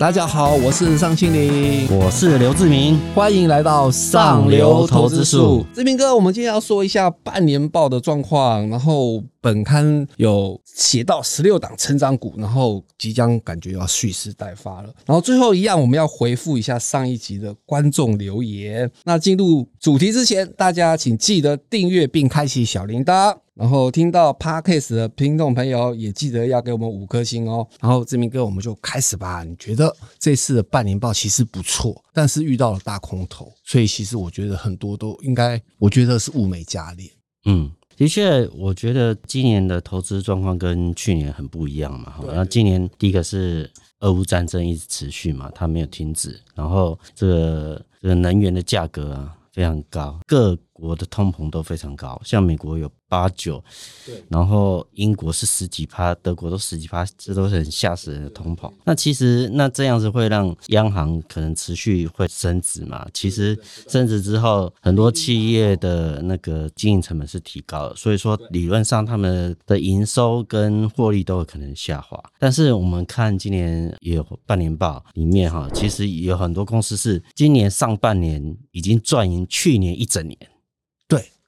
大家好，我是尚青林，我是刘志明，欢迎来到上流投资术。志明哥，我们今天要说一下半年报的状况，然后本刊有写到十六档成长股，然后即将感觉要蓄势待发了。然后最后一样，我们要回复一下上一集的观众留言。那进入主题之前，大家请记得订阅并开启小铃铛。然后听到 Podcast 的听众朋友也记得要给我们五颗星哦。然后志明哥，我们就开始吧。你觉得这次的半年报其实不错，但是遇到了大空头，所以其实我觉得很多都应该，我觉得是物美价廉。嗯，的确，我觉得今年的投资状况跟去年很不一样嘛。然后今年第一个是俄乌战争一直持续嘛，它没有停止。然后这个这个能源的价格啊非常高，各国的通膨都非常高，像美国有。八九，对，然后英国是十几趴，德国都十几趴，这都是很吓死人的通膨。那其实那这样子会让央行可能持续会升值嘛？其实升值之后，很多企业的那个经营成本是提高了，所以说理论上他们的营收跟获利都有可能下滑。但是我们看今年也有半年报里面哈，其实有很多公司是今年上半年已经赚赢去年一整年。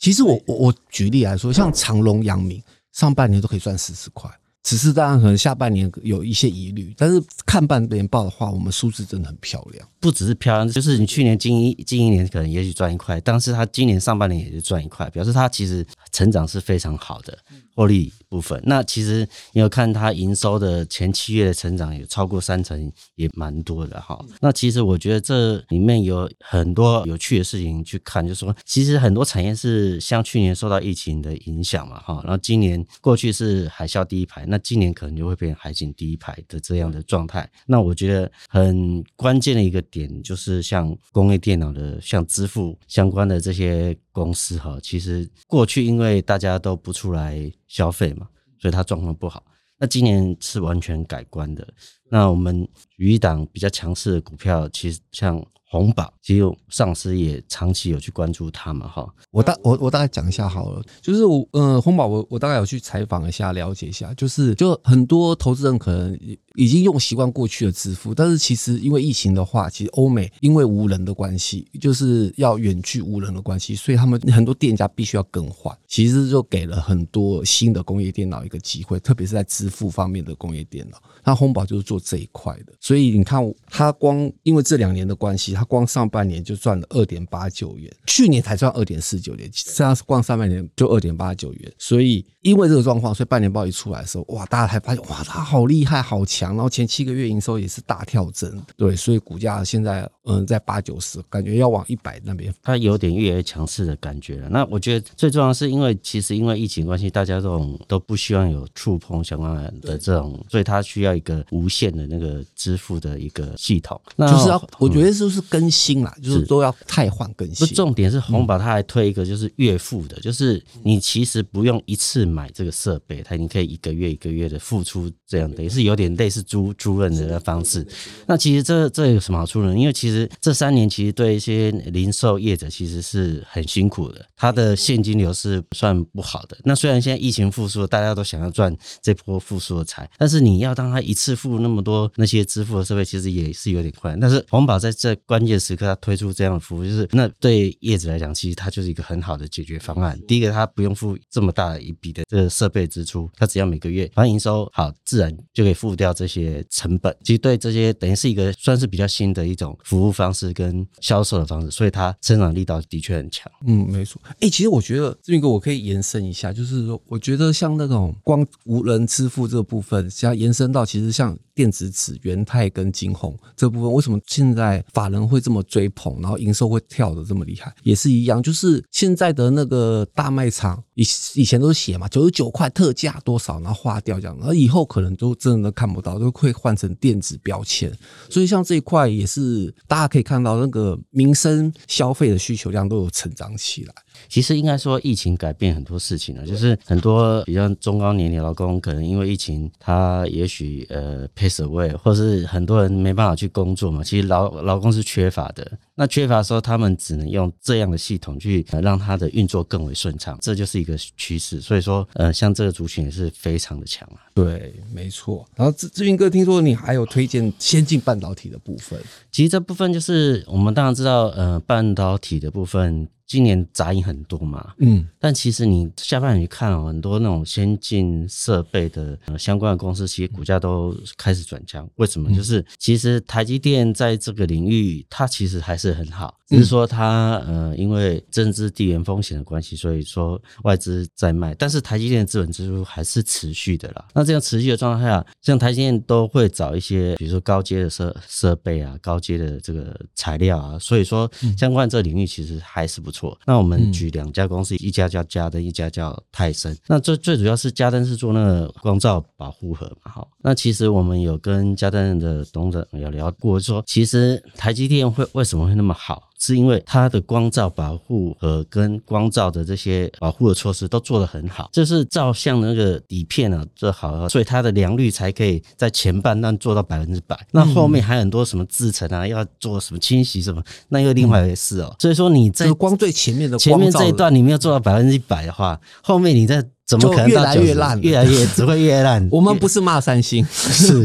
其实我我我举例来说，像长隆、阳明，上半年都可以赚四十块，只是当然可能下半年有一些疑虑，但是看半年报的话，我们数字真的很漂亮。不只是漂亮，就是你去年近一近一年可能也许赚一块，但是他今年上半年也是赚一块，表示他其实成长是非常好的。获利部分，那其实你有看他营收的前七月的成长有超过三成，也蛮多的哈。那其实我觉得这里面有很多有趣的事情去看，就是说其实很多产业是像去年受到疫情的影响嘛哈，然后今年过去是海啸第一排，那今年可能就会变成海景第一排的这样的状态。那我觉得很关键的一个点就是像工业电脑的，像支付相关的这些。公司哈，其实过去因为大家都不出来消费嘛，所以它状况不好。那今年是完全改观的。那我们余一档比较强势的股票，其实像。红宝，其实上司也长期有去关注他们哈。我大我我大概讲一下好了，就是我呃红宝我我大概有去采访一下，了解一下，就是就很多投资人可能已经用习惯过去的支付，但是其实因为疫情的话，其实欧美因为无人的关系，就是要远距无人的关系，所以他们很多店家必须要更换，其实就给了很多新的工业电脑一个机会，特别是在支付方面的工业电脑。那红宝就是做这一块的，所以你看他光因为这两年的关系。他光上半年就赚了二点八九元，去年才赚二点四九元，现在光上半年就二点八九元。所以因为这个状况，所以半年报一出来的时候，哇，大家才发现哇，他好厉害，好强。然后前七个月营收也是大跳增，对，所以股价现在嗯在八九十，感觉要往一百那边，它有点越来越强势的感觉了。那我觉得最重要的是，因为其实因为疫情关系，大家这种都不希望有触碰相关的这种，所以它需要一个无限的那个支付的一个系统。那就是要，我觉得就是。更新啦，就是都要汰换更新。不，重点是红宝他还推一个，就是月付的，就是你其实不用一次买这个设备，它你可以一个月一个月的付出，这样的也是有点类似租租赁的方式。那其实这这有什么好处呢？因为其实这三年其实对一些零售业者其实是很辛苦的，他的现金流是算不好的。那虽然现在疫情复苏，大家都想要赚这波复苏的财，但是你要当他一次付那么多那些支付的设备，其实也是有点困难。但是红宝在这关关键时刻，他推出这样的服务，就是那对业者来讲，其实它就是一个很好的解决方案。第一个，他不用付这么大一笔的这个设备支出，他只要每个月反正营收好，自然就可以付掉这些成本。其实对这些等于是一个算是比较新的一种服务方式跟销售的方式，所以它生长力道的确很强。嗯，没错。哎、其实我觉得志明哥我可以延伸一下，就是说，我觉得像那种光无人支付这个部分，像延伸到其实像电子纸、元泰跟金红这部分，为什么现在法人会这么追捧，然后营收会跳的这么厉害，也是一样，就是现在的那个大卖场，以以前都是写嘛，九十九块特价多少，然后划掉这样，而以后可能都真的看不到，都会换成电子标签。所以像这一块也是大家可以看到，那个民生消费的需求量都有成长起来。其实应该说，疫情改变很多事情了，就是很多比较中高年龄劳工，可能因为疫情，他也许呃 pass away，或是很多人没办法去工作嘛。其实劳劳工是缺乏的，那缺乏的时候，他们只能用这样的系统去让它的运作更为顺畅，这就是一个趋势。所以说，呃，像这个族群也是非常的强啊。对，没错。然后志志云哥，听说你还有推荐先进半导体的部分，其实这部分就是我们当然知道，呃，半导体的部分。今年杂音很多嘛，嗯，但其实你下半年去看哦，很多那种先进设备的、呃、相关的公司，其实股价都开始转强。为什么？就是其实台积电在这个领域，它其实还是很好，只是说它呃，因为政治地缘风险的关系，所以说外资在卖，但是台积电的资本支出还是持续的啦。那这样持续的状态下，像台积电都会找一些，比如说高阶的设设备啊，高阶的这个材料啊，所以说相关这领域其实还是不错。那我们举两家公司，一家叫嘉登，一家叫泰森。那最最主要是嘉登是做那个光照保护盒嘛，好。那其实我们有跟嘉登的董事长有聊过，说其实台积电会为什么会那么好？是因为它的光照保护和跟光照的这些保护的措施都做得很好，就是照相的那个底片啊做好，所以它的良率才可以在前半段做到百分之百。那后面还有很多什么制程啊，要做什么清洗什么，那又另外一回事哦。所以说你在光最前面的前面这一段你没有做到百分之一百的话，后面你在。怎么可能越来越烂？越来越只会越烂。我们不是骂三星，是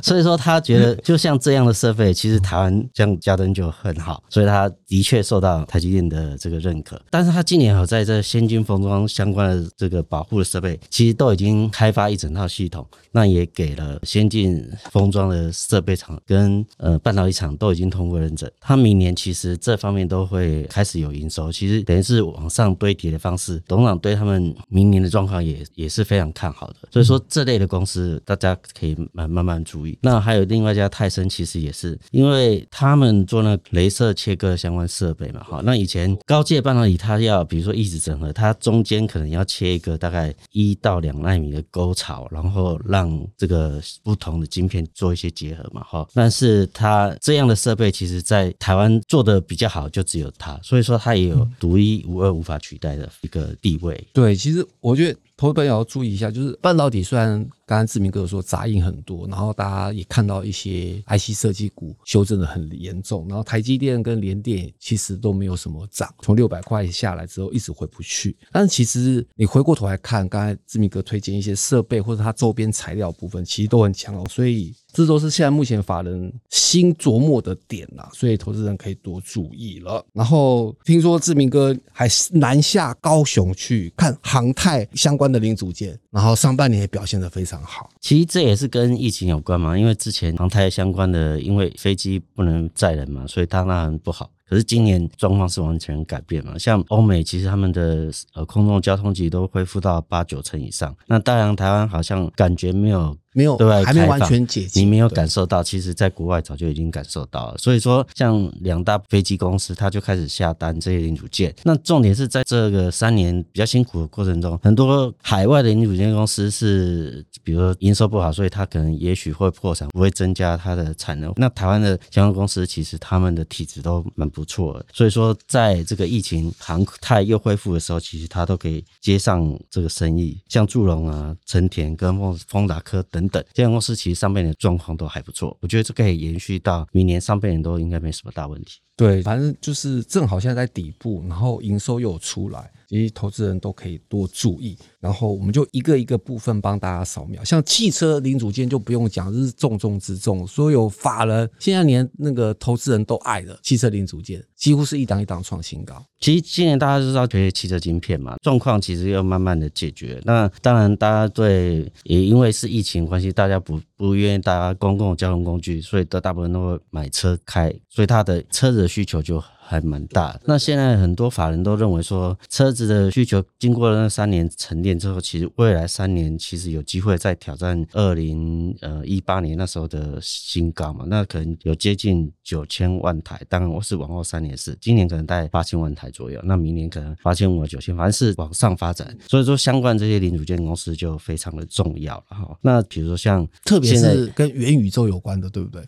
所以说他觉得就像这样的设备，其实台湾像嘉登就很好，所以他的确受到台积电的这个认可。但是他今年有在这先进封装相关的这个保护的设备，其实都已经开发一整套系统，那也给了先进封装的设备厂跟呃半导体厂都已经通过认证。他明年其实这方面都会开始有营收，其实等于是往上堆叠的方式。董事长对他们明年的状况。况也也是非常看好的，所以说这类的公司大家可以慢慢慢注意。那还有另外一家泰森，其实也是因为他们做那镭射切割相关设备嘛，哈。那以前高阶半导体它要比如说一直整合，它中间可能要切一个大概一到两纳米的沟槽，然后让这个不同的晶片做一些结合嘛，哈。但是它这样的设备其实在台湾做的比较好，就只有它，所以说它也有独一无二、无法取代的一个地位。对，其实我觉得。投资朋友要注意一下，就是半导体虽然。刚刚志明哥有说杂音很多，然后大家也看到一些 IC 设计股修正的很严重，然后台积电跟联电其实都没有什么涨，从六百块下来之后一直回不去。但是其实你回过头来看，刚才志明哥推荐一些设备或者它周边材料部分，其实都很强哦。所以这都是现在目前法人新琢磨的点呐，所以投资人可以多注意了。然后听说志明哥还南下高雄去看航太相关的零组件，然后上半年也表现得非常。好，其实这也是跟疫情有关嘛，因为之前航太相关的，因为飞机不能载人嘛，所以它当然不好。可是今年状况是完全改变嘛，像欧美其实他们的呃空中交通其实都恢复到八九成以上，那当然台湾好像感觉没有。没有，对，还没完全解禁。你没有感受到，其实在国外早就已经感受到了。所以说，像两大飞机公司，它就开始下单这些零组件。那重点是在这个三年比较辛苦的过程中，很多海外的零组件公司是，比如说营收不好，所以它可能也许会破产，不会增加它的产能。那台湾的相关公司其实他们的体质都蛮不错的。所以说，在这个疫情航太又恢复的时候，其实它都可以接上这个生意。像祝融啊、成田跟丰丰达科等。等，这家公司其实上半年的状况都还不错，我觉得这可以延续到明年上半年都应该没什么大问题。对，反正就是正好现在在底部，然后营收又有出来。其实投资人都可以多注意，然后我们就一个一个部分帮大家扫描。像汽车零组件就不用讲，这是重中之重，所有法人现在连那个投资人都爱的汽车零组件，几乎是一档一档创新高。其实今年大家都知道，这些汽车晶片嘛，状况其实要慢慢的解决。那当然，大家对也因为是疫情关系，大家不不愿意搭公共交通工具，所以都大部分都会买车开，所以他的车子的需求就。还蛮大的。那现在很多法人都认为说，车子的需求经过了那三年沉淀之后，其实未来三年其实有机会再挑战二零呃一八年那时候的新高嘛。那可能有接近九千万台。当然我是往后三年是，今年可能大概八千万台左右。那明年可能八千五到九千，反正是往上发展。所以说，相关这些零组件公司就非常的重要了哈。那比如说像，特别是跟元宇宙有关的，对不对？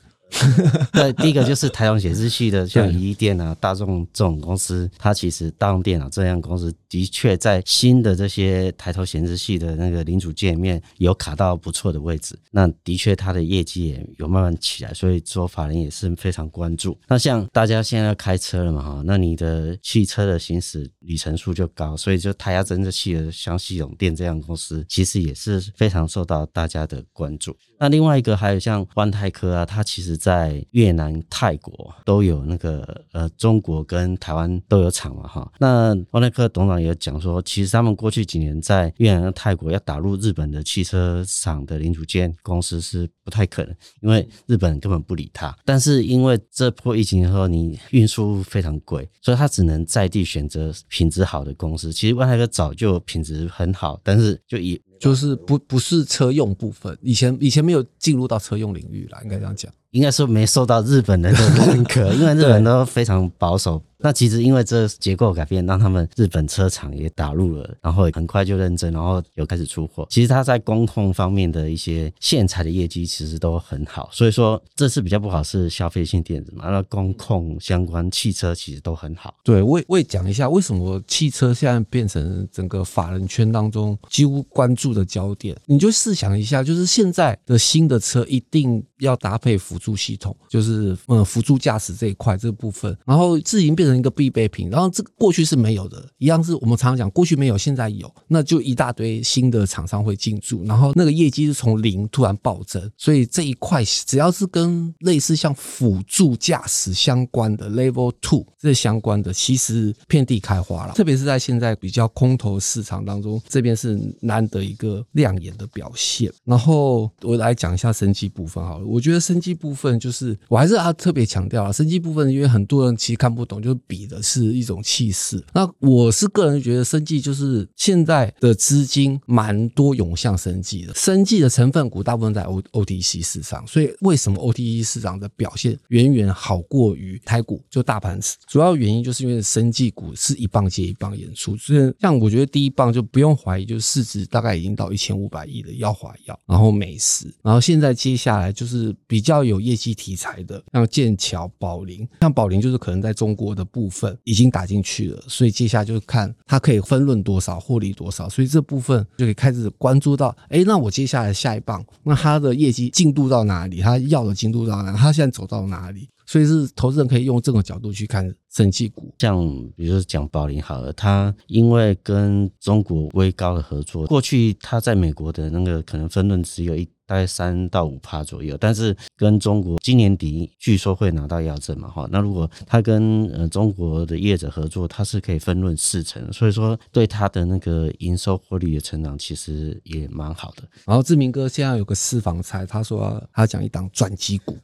对，第一个就是台统显示器的，像宜电啊、大众这种公司，它其实大众电脑这样公司的确在新的这些抬头显示器的那个零组件里面有卡到不错的位置。那的确它的业绩也有慢慢起来，所以说法人也是非常关注。那像大家现在要开车了嘛哈，那你的汽车的行驶里程数就高，所以就胎压侦测器的像系统电这样公司，其实也是非常受到大家的关注。那另外一个还有像万泰科啊，它其实在越南、泰国都有那个呃，中国跟台湾都有厂嘛哈。那万泰科董事长也讲说，其实他们过去几年在越南、泰国要打入日本的汽车厂的零组件公司是不太可能，因为日本根本不理他。但是因为这波疫情的时候，你运输非常贵，所以他只能在地选择品质好的公司。其实万泰科早就品质很好，但是就以就是不不是车用部分，以前以前没有进入到车用领域啦，应该这样讲。应该是没受到日本人的认可，因为日本人都非常保守。那其实因为这结构改变，让他们日本车厂也打入了，然后很快就认证，然后有开始出货。其实它在工控方面的一些线材的业绩其实都很好，所以说这次比较不好是消费性电子嘛，那工控相关汽车其实都很好。对，我也我也讲一下为什么汽车现在变成整个法人圈当中几乎关注的焦点。你就试想一下，就是现在的新的车一定要搭配辅助系统，就是呃辅助驾驶这一块这个部分，然后自营变成一个必备品，然后这个过去是没有的，一样是我们常常讲过去没有，现在有，那就一大堆新的厂商会进驻，然后那个业绩是从零突然暴增，所以这一块只要是跟类似像辅助驾驶相关的 Level Two 这相关的，其实遍地开花了，特别是在现在比较空头市场当中，这边是难得一个亮眼的表现。然后我来讲一下生技部分好了。我觉得生技部分就是，我还是要特别强调啊，生技部分，因为很多人其实看不懂，就比的是一种气势。那我是个人觉得，生技就是现在的资金蛮多涌向生技的，生技的成分股大部分在 O OTC 市场，所以为什么 OTC 市场的表现远远好过于台股？就大盘，主要原因就是因为生技股是一棒接一棒演出，所以像我觉得第一棒就不用怀疑，就是市值大概已经到一千五百亿的药华药，然后美时，然后现在接下来就是。比较有业绩题材的，像剑桥、宝林，像宝林就是可能在中国的部分已经打进去了，所以接下来就是看它可以分润多少、获利多少，所以这部分就可以开始关注到，哎，那我接下来下一棒，那它的业绩进度到哪里？它要的进度到哪里？它现在走到哪里？所以是投资人可以用这种角度去看生技股，像比如说讲宝林好了，它因为跟中国微高的合作，过去它在美国的那个可能分润只有一。大概三到五趴左右，但是跟中国今年底据说会拿到药证嘛，哈，那如果他跟呃中国的业者合作，他是可以分润四成，所以说对他的那个营收获利的成长其实也蛮好的。然后志明哥现在有个私房菜，他说他讲一档转机股，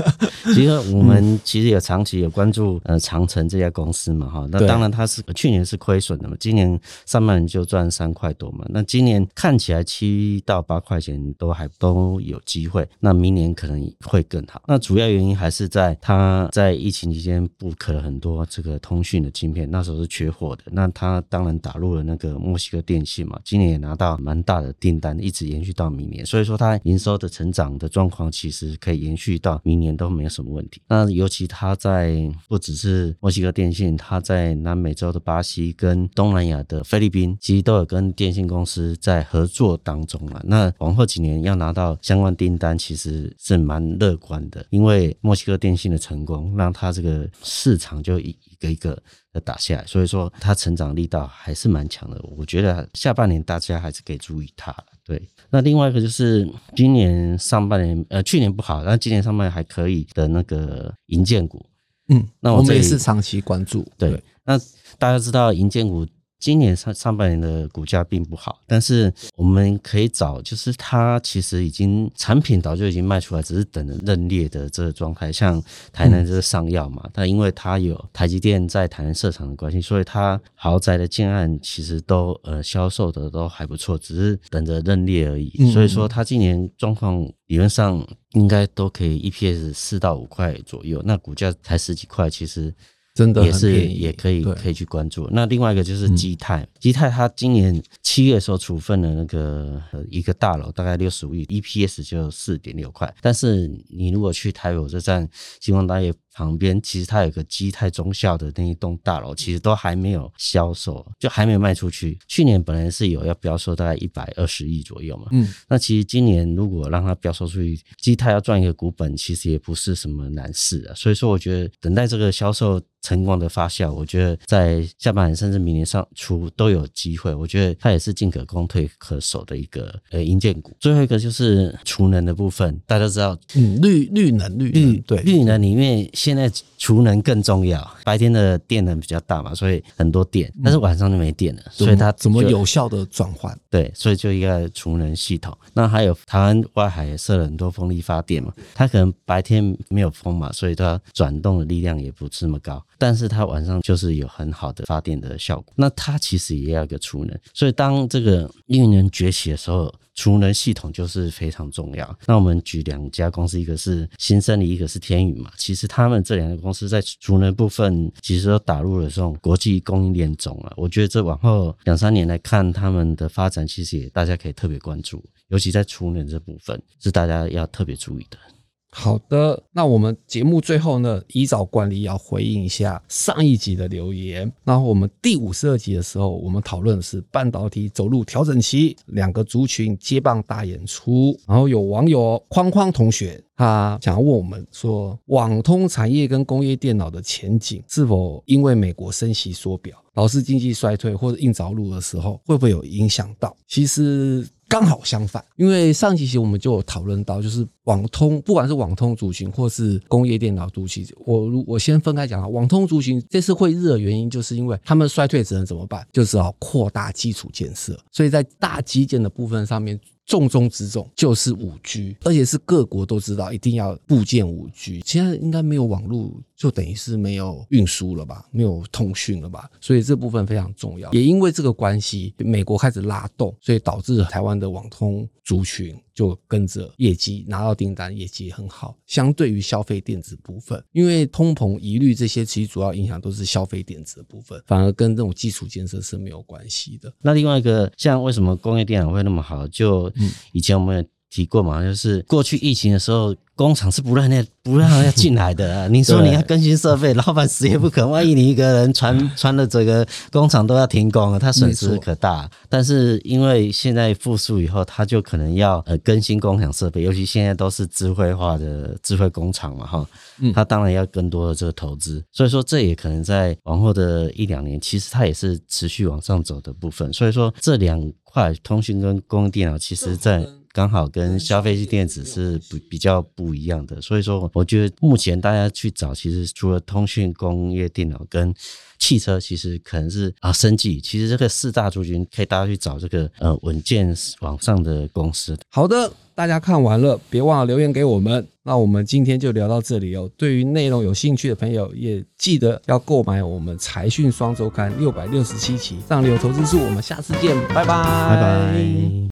其实我们其实也长期有关注呃长城这家公司嘛，哈，那当然它是去年是亏损的嘛，今年上半年就赚三块多嘛，那今年看起来七到八块钱都还。都有机会，那明年可能会更好。那主要原因还是在它在疫情期间布可了很多这个通讯的晶片，那时候是缺货的。那它当然打入了那个墨西哥电信嘛，今年也拿到蛮大的订单，一直延续到明年。所以说，它营收的成长的状况其实可以延续到明年都没有什么问题。那那尤其他在不只是墨西哥电信，他在南美洲的巴西跟东南亚的菲律宾，其实都有跟电信公司在合作当中了。那往后几年要拿到相关订单其实是蛮乐观的，因为墨西哥电信的成功，让它这个市场就一一个一个的打下来，所以说它成长力道还是蛮强的。我觉得下半年大家还是可以注意它。对，那另外一个就是今年上半年，呃，去年不好，但今年上半年还可以的那个银建股，嗯，那我，我们也是长期关注。对，对那大家知道银建股。今年上上半年的股价并不好，但是我们可以找，就是它其实已经产品早就已经卖出来，只是等着认列的这个状态。像台南这个上药嘛，但因为它有台积电在台南设厂的关系，所以它豪宅的建案其实都呃销售的都还不错，只是等着认列而已。所以说它今年状况理论上应该都可以 EPS 四到五块左右，那股价才十几块，其实。真的也是也可以可以去关注。那另外一个就是基泰，基泰它今年七月的时候处分了那个一个大楼，大概六十五亿，EPS 就四点六块。但是你如果去台北火车站星光大业旁边，其实它有个基泰中校的那一栋大楼，其实都还没有销售，就还没有卖出去。去年本来是有要标售大概一百二十亿左右嘛，嗯，那其实今年如果让它标售出去，基泰要赚一个股本，其实也不是什么难事啊。所以说，我觉得等待这个销售。成功的发酵，我觉得在下半年甚至明年上初都有机会。我觉得它也是进可攻退可守的一个呃硬件股。最后一个就是储能的部分，大家知道，嗯，绿绿能绿绿对绿能里面现在储能更重要。白天的电能比较大嘛，所以很多电，但是晚上就没电了，所以它怎么有效的转换？对，所以就一个储能系统。那还有台湾外海也设了很多风力发电嘛，它可能白天没有风嘛，所以它转动的力量也不是那么高。但是它晚上就是有很好的发电的效果，那它其实也要一个储能，所以当这个绿能崛起的时候，储能系统就是非常重要。那我们举两家公司，一个是新生力，一个是天宇嘛。其实他们这两个公司在储能部分，其实都打入了这种国际供应链中了。我觉得这往后两三年来看，他们的发展其实也大家可以特别关注，尤其在储能这部分是大家要特别注意的。好的，那我们节目最后呢，依照惯例要回应一下上一集的留言。然后我们第五十二集的时候，我们讨论的是半导体走入调整期，两个族群接棒大演出。然后有网友框框同学，他想要问我们说，网通产业跟工业电脑的前景是否因为美国升息缩表，导致经济衰退或者硬着陆的时候，会不会有影响到？其实。刚好相反，因为上期期我们就有讨论到，就是网通，不管是网通族群或是工业电脑族群，我如我先分开讲啊，网通族群这次会热的原因，就是因为他们衰退只能怎么办？就是要扩大基础建设，所以在大基建的部分上面。重中之重就是五 G，而且是各国都知道一定要部件五 G。现在应该没有网络，就等于是没有运输了吧，没有通讯了吧？所以这部分非常重要。也因为这个关系，美国开始拉动，所以导致台湾的网通族群。就跟着业绩拿到订单，业绩很好。相对于消费电子部分，因为通膨疑虑这些，其实主要影响都是消费电子的部分，反而跟这种基础建设是没有关系的。那另外一个，像为什么工业电脑会那么好？就以前我们也提过嘛，就是过去疫情的时候。工厂是不让那不让要进来的啊！你说你要更新设备，老板死也不肯。万一你一个人传传了这个工厂都要停工了，他损失可大。但是因为现在复苏以后，他就可能要呃更新工厂设备，尤其现在都是智慧化的智慧工厂嘛，哈，他当然要更多的这个投资。所以说这也可能在往后的一两年，其实它也是持续往上走的部分。所以说这两块通讯跟工业电脑，其实在。刚好跟消费性电子是比比较不一样的，所以说我觉得目前大家去找，其实除了通讯、工业电脑跟汽车，其实可能是啊生技，其实这个四大族群可以大家去找这个呃稳健网上的公司。好的，大家看完了，别忘了留言给我们。那我们今天就聊到这里哦。对于内容有兴趣的朋友，也记得要购买我们财讯双周刊六百六十七期上流投资术。我们下次见，拜拜，拜拜。